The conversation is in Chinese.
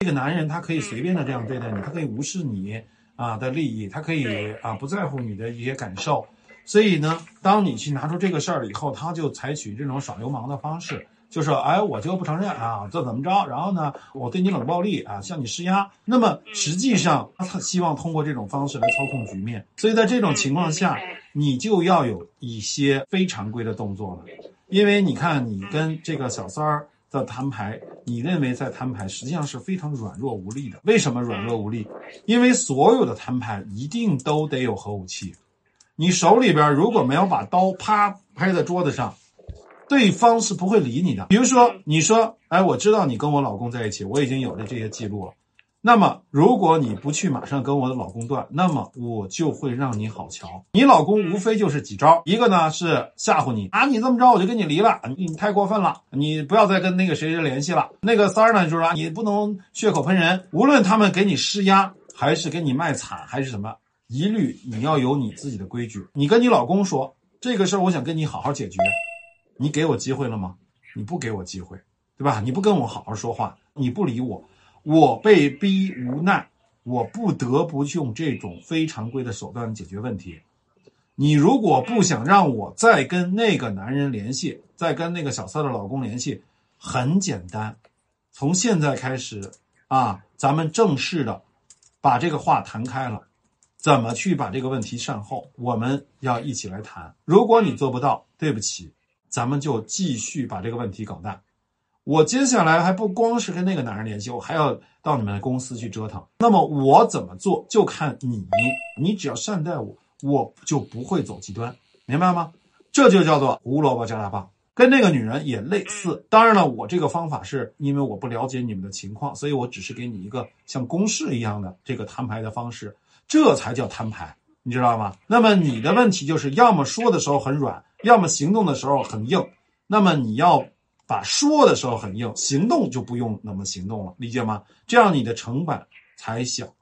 这个男人他可以随便的这样对待你，他可以无视你啊的利益，他可以啊不在乎你的一些感受。所以呢，当你去拿出这个事儿了以后，他就采取这种耍流氓的方式，就说：“哎，我就不承认啊，这怎么着？然后呢，我对你冷暴力啊，向你施压。那么实际上，他希望通过这种方式来操控局面。所以在这种情况下，你就要有一些非常规的动作了，因为你看，你跟这个小三儿的摊牌，你认为在摊牌实际上是非常软弱无力的。为什么软弱无力？因为所有的摊牌一定都得有核武器。”你手里边如果没有把刀啪拍在桌子上，对方是不会理你的。比如说，你说：“哎，我知道你跟我老公在一起，我已经有了这些记录了。”那么，如果你不去马上跟我的老公断，那么我就会让你好瞧。你老公无非就是几招，一个呢是吓唬你啊，你这么着我就跟你离了，你你太过分了，你不要再跟那个谁谁联系了。那个三儿呢就是说你不能血口喷人，无论他们给你施压，还是给你卖惨，还是什么。一律你要有你自己的规矩。你跟你老公说这个事儿，我想跟你好好解决，你给我机会了吗？你不给我机会，对吧？你不跟我好好说话，你不理我，我被逼无奈，我不得不用这种非常规的手段解决问题。你如果不想让我再跟那个男人联系，再跟那个小三的老公联系，很简单，从现在开始啊，咱们正式的把这个话谈开了。怎么去把这个问题善后？我们要一起来谈。如果你做不到，对不起，咱们就继续把这个问题搞大。我接下来还不光是跟那个男人联系，我还要到你们的公司去折腾。那么我怎么做，就看你。你只要善待我，我就不会走极端，明白吗？这就叫做胡萝卜加大棒。跟那个女人也类似。当然了，我这个方法是因为我不了解你们的情况，所以我只是给你一个像公式一样的这个摊牌的方式。这才叫摊牌，你知道吗？那么你的问题就是，要么说的时候很软，要么行动的时候很硬。那么你要把说的时候很硬，行动就不用那么行动了，理解吗？这样你的成本才小。